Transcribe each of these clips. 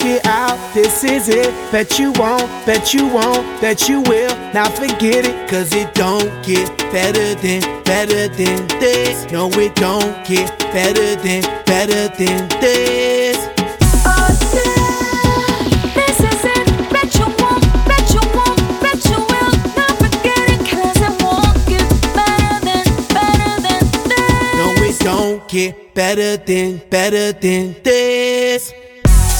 check it out, this is it. Bet you won't, bet you won't, bet you will. Now forget it, cause it don't get better than, better than this. No, it don't get better than, better than this. Oh, this is it. Bet you won't, bet you won't, bet you will. Not forget it, 'cause it won't get better than, better than this.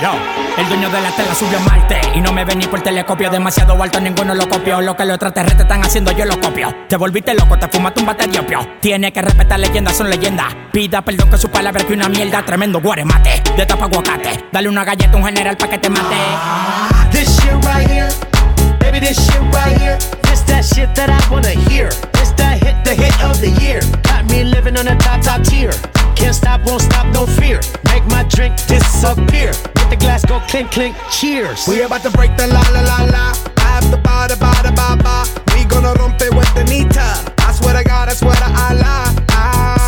Yo, el dueño de la tela subió a Marte Y no me ven ni por telescopio. Demasiado alto, ninguno lo copió. Lo que los extraterrestres están haciendo, yo lo copio. Te volviste loco, te fumaste un bate de opio. Tiene que respetar leyendas, son leyendas. Pida perdón que su palabra que una mierda Tremendo guaremate, de tapa aguacate. Dale una galleta a un general pa' que te mate. This shit right here, baby, this shit right here. This that shit that I wanna hear. This that hit, the hit of the year. Got me living on a top, top tier. Can't stop, won't stop, no fear. Make my drink disappear. Let the glass go clink, clink, cheers. We about to break the la la la la. After ba da ba da ba ba. We gonna rompe with the nita. I swear to God, I swear to Allah. Ah,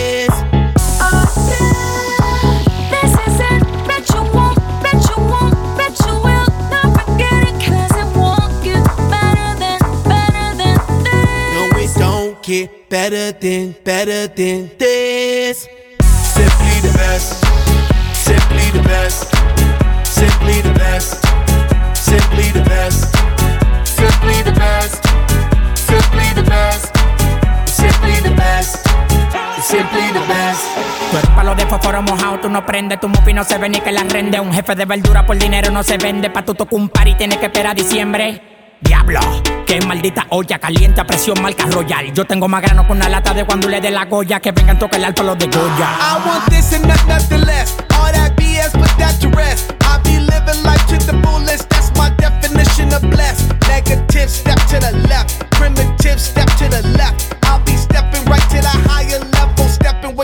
Get better than, better than this. Simply the best. Simply the best. Simply the best. Simply the best. Simply the best. Simply the best. Simply the best. Simply the best. Tú eres palo de fósforo mojado, tú no prendes, tu mufi no se ve ni que la rende. Un jefe de verdura por dinero no se vende, pa' tu tocar un par y tienes que esperar a diciembre. Diablo, qué maldita olla caliente a presión marca royal. Yo tengo más grano con una lata de cuando le dé la goya que vengan toca el alto los de Goya. I want this and not nothing less. All that BS, put that to rest. I be living life to the fullest. That's my definition of blessed. Negative, step to the left. Primitive, step to the left.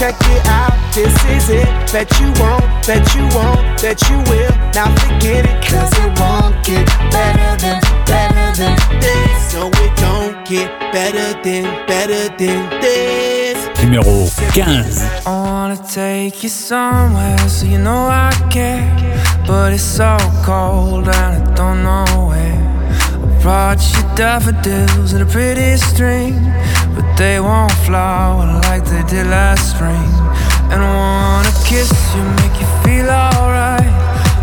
Check it out, this is it. Bet you won't, bet you won't, bet you will. Now forget it, cause it won't get better than, better than this. No, it don't get better than, better than this. Numéro 15. I wanna take you somewhere so you know I care. But it's so cold and I don't know where. I brought you daffodils and a pretty string, but they won't flower like they did last spring. And I wanna kiss you, make you feel alright.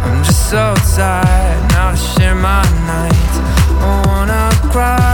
I'm just so tired now to share my nights. I wanna cry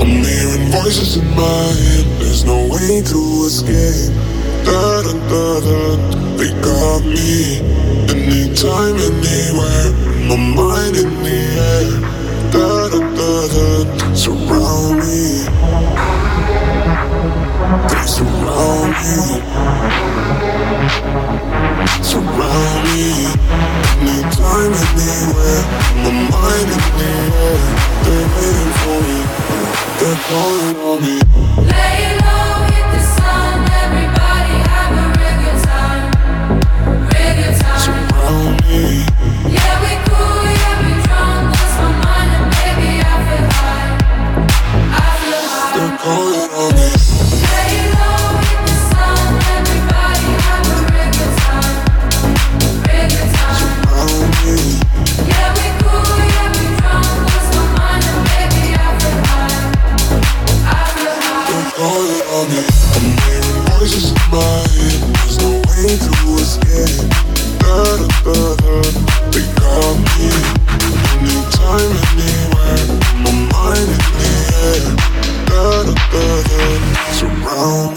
I'm hearing voices in my head, there's no way to escape. Da da da da, they got me. Anytime, anywhere, my mind in the air. Da da da da, surround me. They surround me. Surround me. Mind. They're waiting for me. They're calling on me. Play along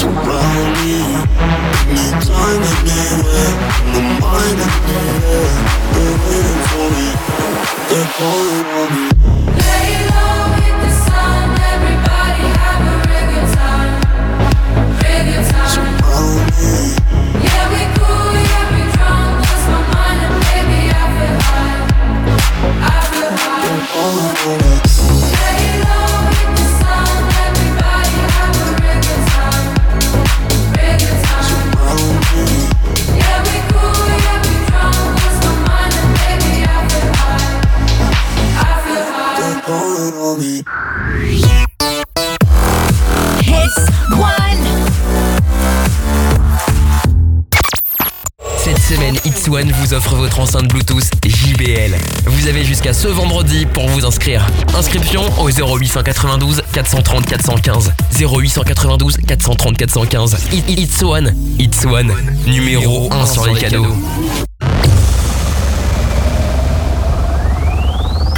surround me to be In the mind, anywhere waiting for me. Calling Vous offre votre enceinte Bluetooth JBL. Vous avez jusqu'à ce vendredi pour vous inscrire. Inscription au 0892 430 415. 0892 430 415. It's One. It's One. Numéro 1 sur les cadeaux.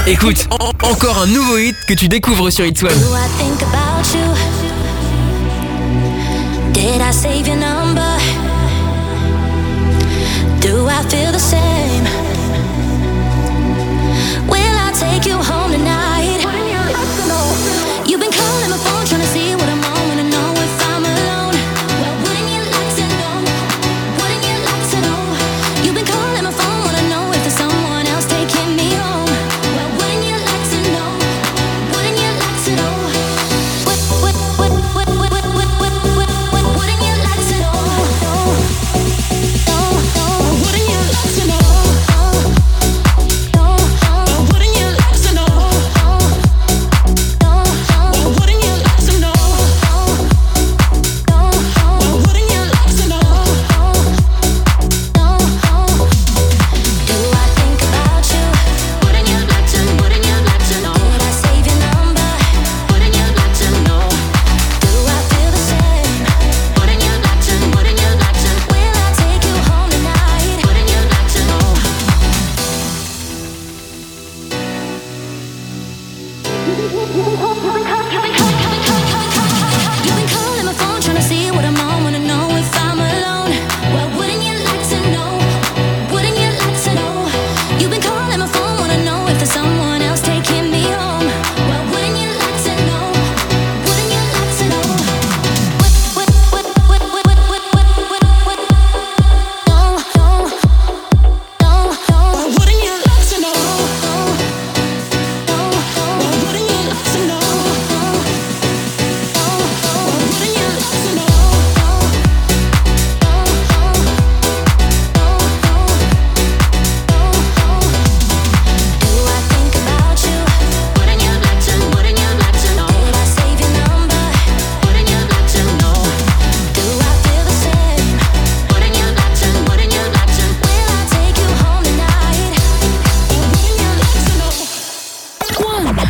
Écoute, encore un nouveau hit que tu découvres sur It's One. Did I save your number? I feel the same.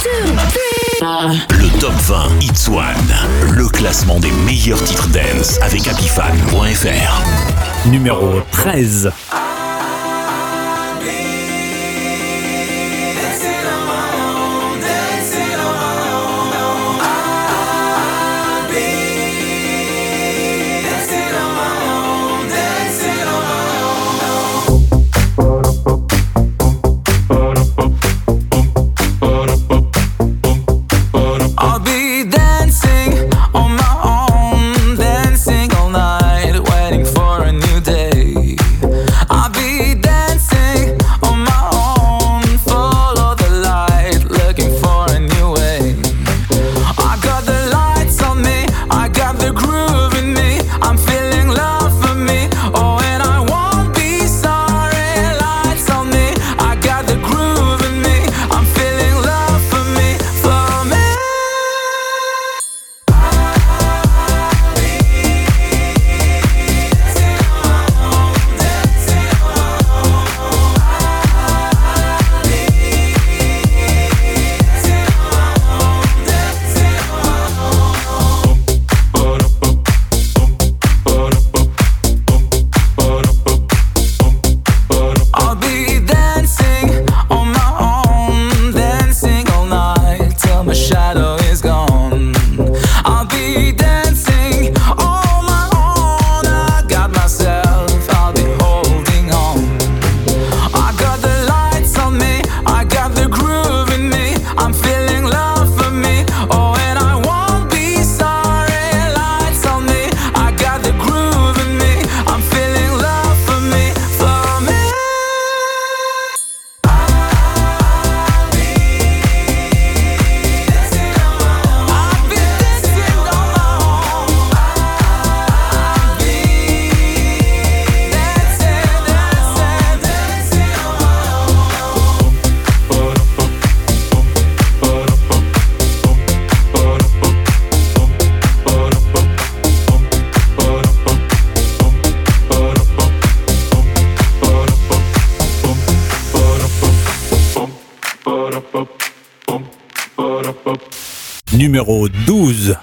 Le top 20 It's One, le classement des meilleurs titres dance avec Apifan.fr Numéro 13. numéro 12.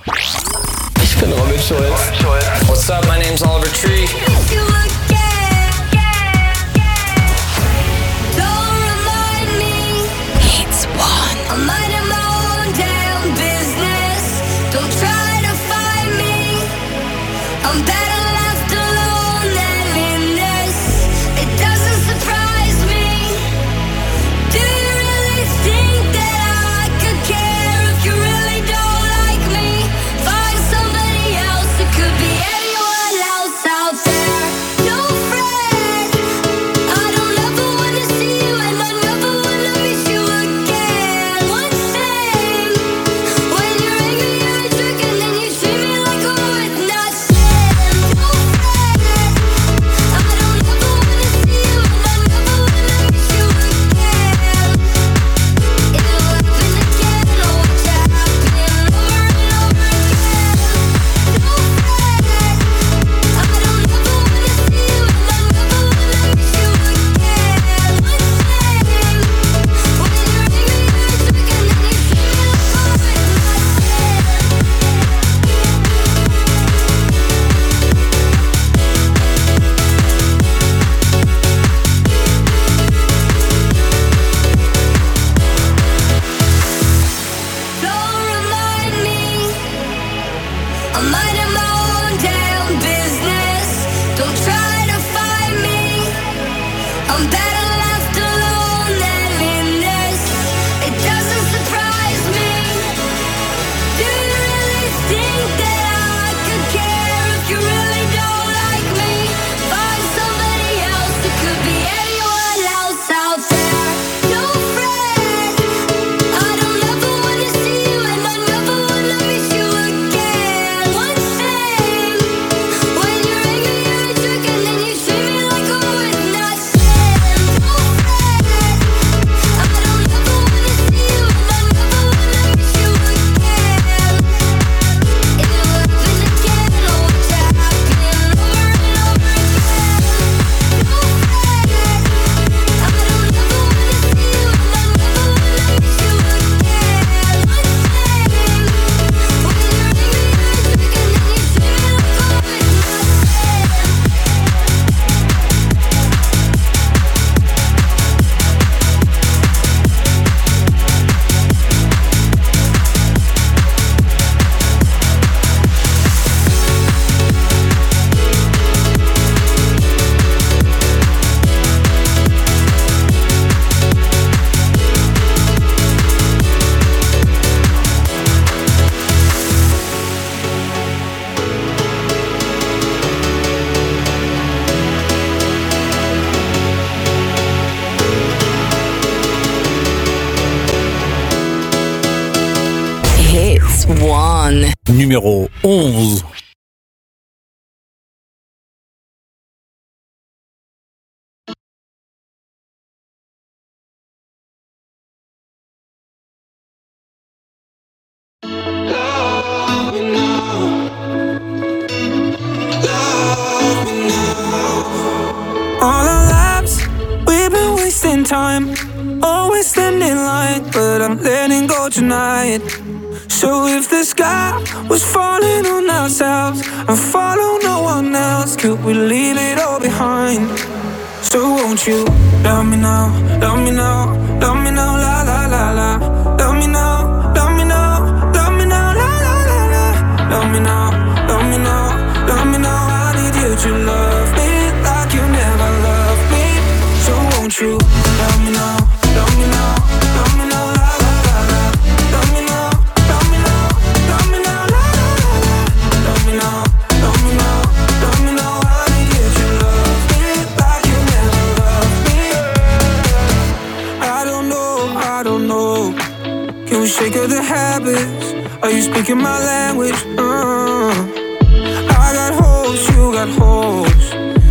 One. Numéro 11. time. Always standing in line, but I'm letting go tonight. So if the sky was falling on ourselves and follow no one else, could we leave it all behind? So won't you love me now, love me now, love me now, la la la la, love me now, love me now, love me now, la la la la, love me now, love me now, love me now, I need you to love me like you never loved me. So won't you? of the habits. Are you speaking my language? Uh, I got holes, you got holes.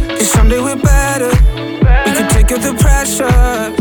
Cause someday we're better. We can take the pressure.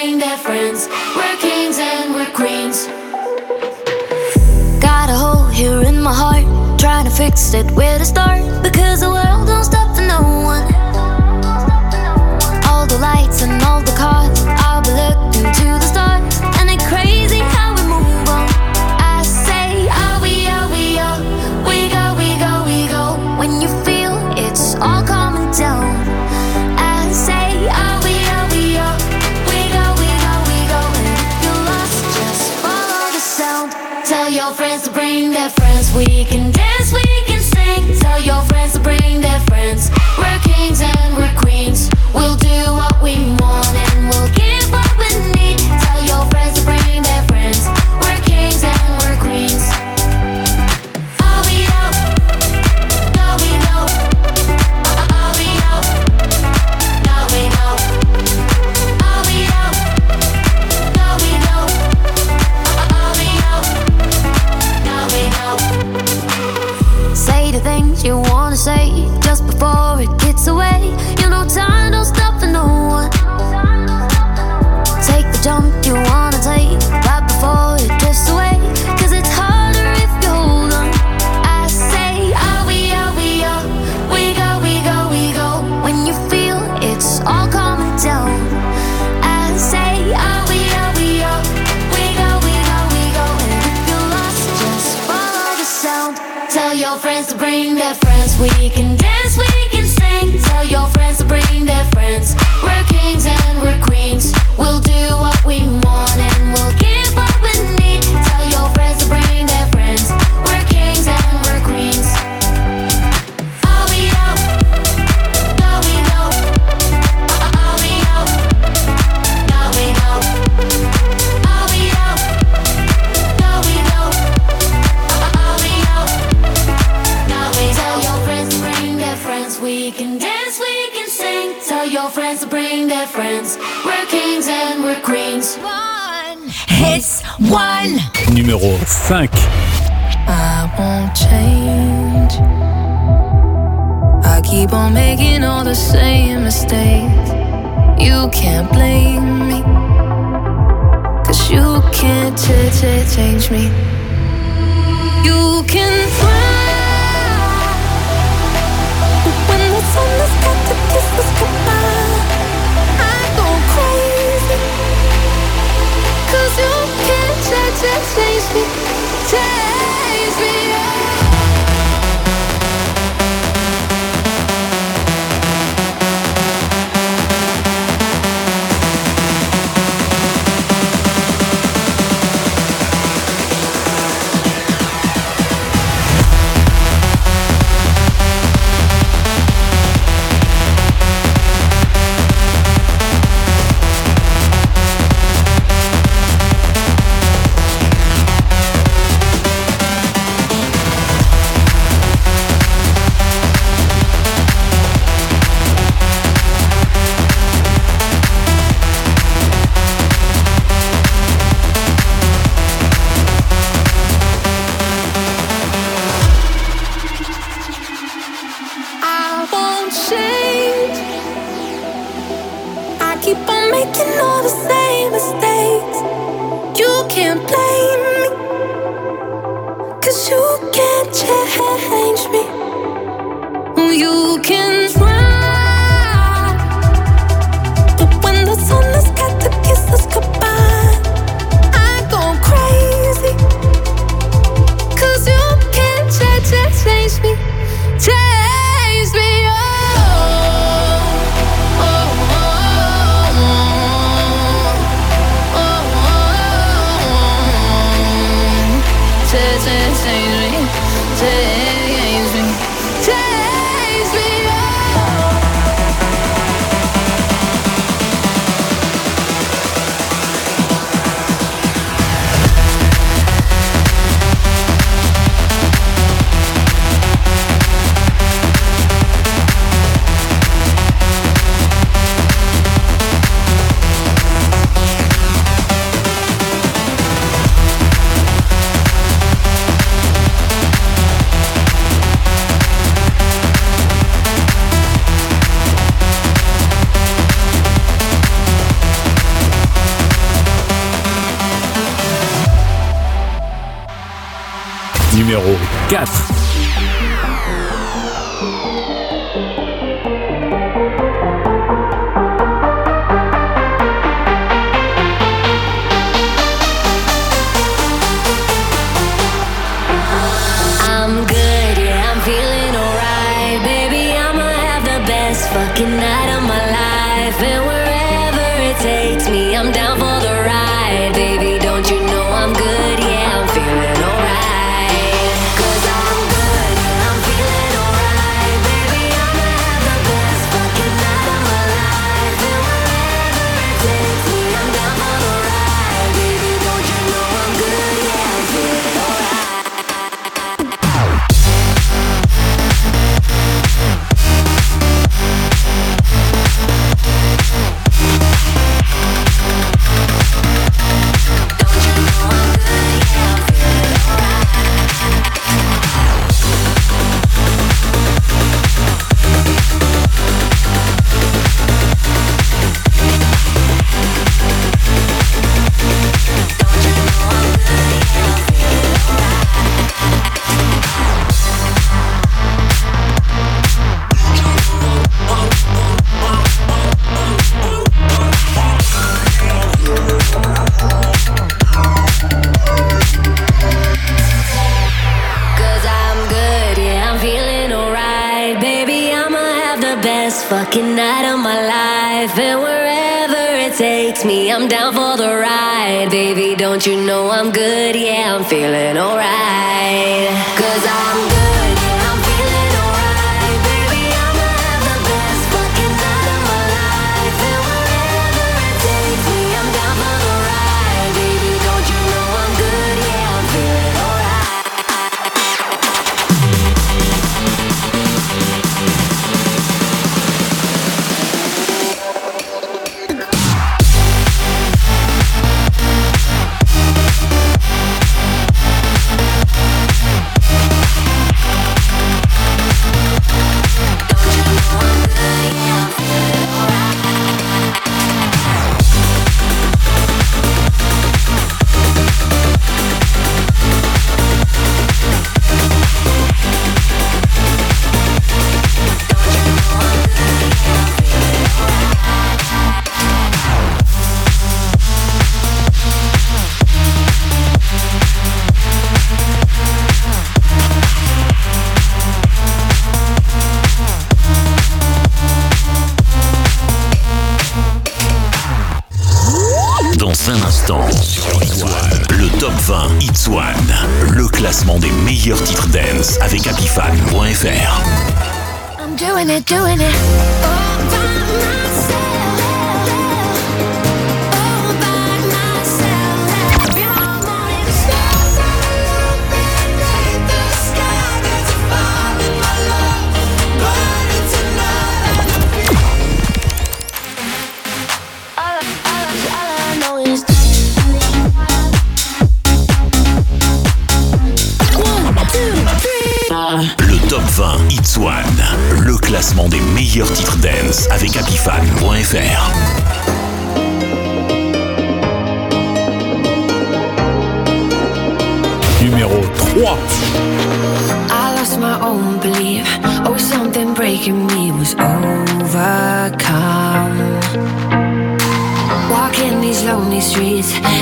bring their friends. We're kings and we're queens. Got a hole here in my heart, trying to fix it where to start. Because the world don't stop for no one. All the lights and all the cars. numéro 5. I won't change. I keep on making all the same mistakes. You can't blame me. Cause you can't ch- ch- change me. You can find Texas takes me. Texas. Numéro doing it, doing it. taking me was overcome. Walking these lonely streets.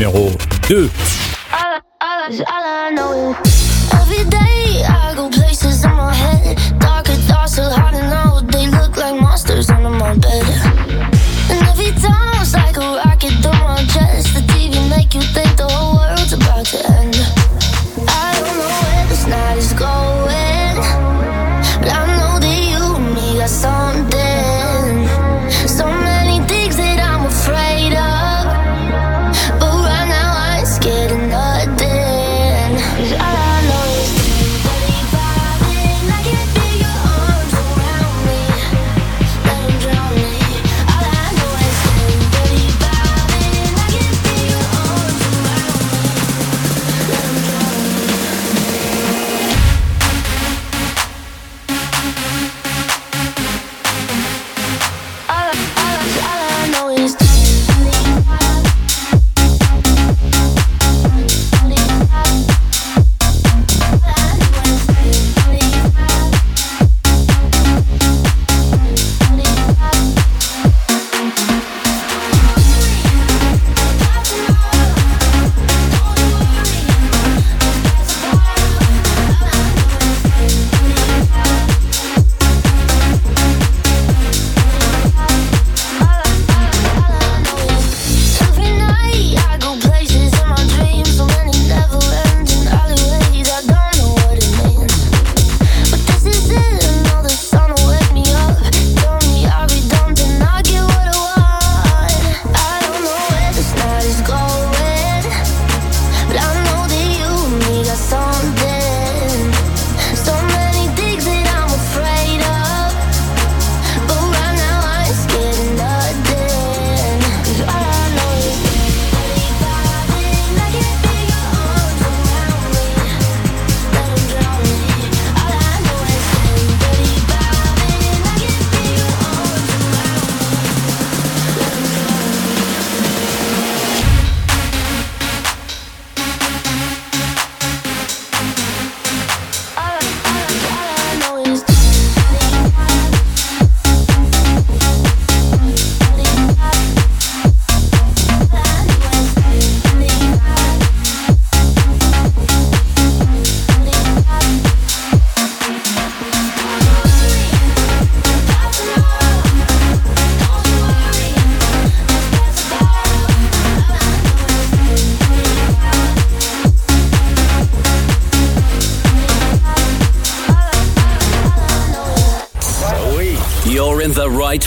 numéro 2.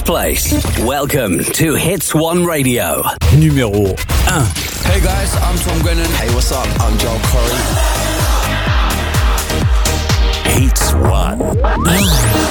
place. Welcome to Hits One Radio. Numéro 1. Uh. Hey guys, I'm Tom Grennan. Hey, what's up? I'm Joel Corry. Hits One. Uh.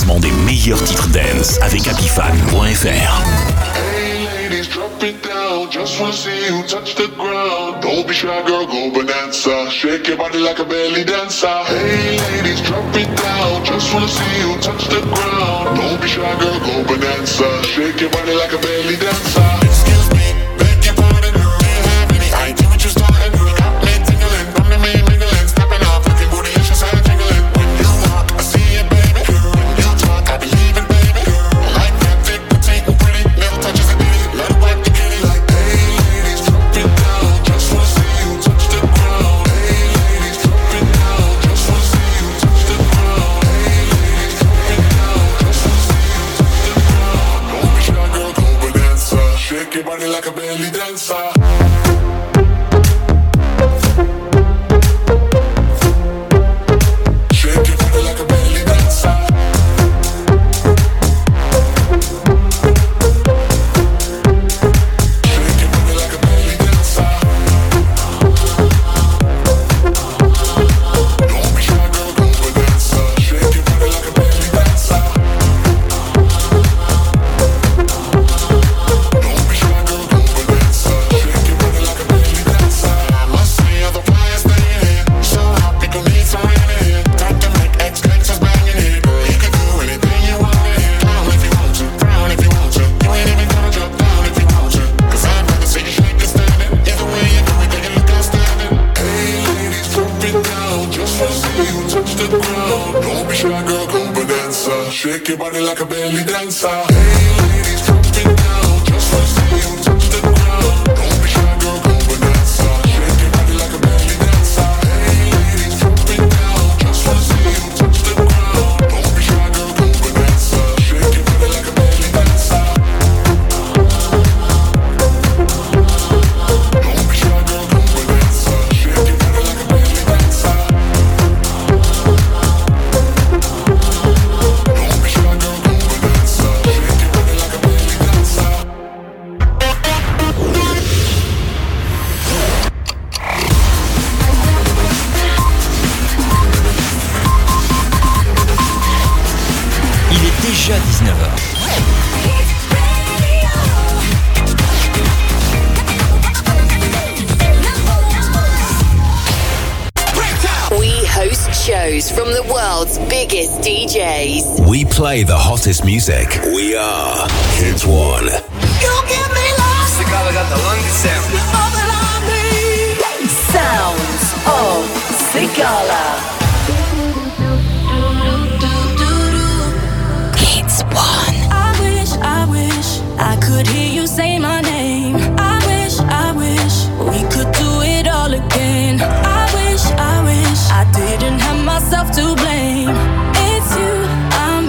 classement des meilleurs titres dance avec happyfan.fr. Just wanna see you touch the ground. Don't be shy, girl, go bonanza. Shake your body like a belly dancer. Hey, ladies, drop it down. Just wanna see you touch the ground. Don't be shy, girl, go bonanza. Shake your body like a belly dancer.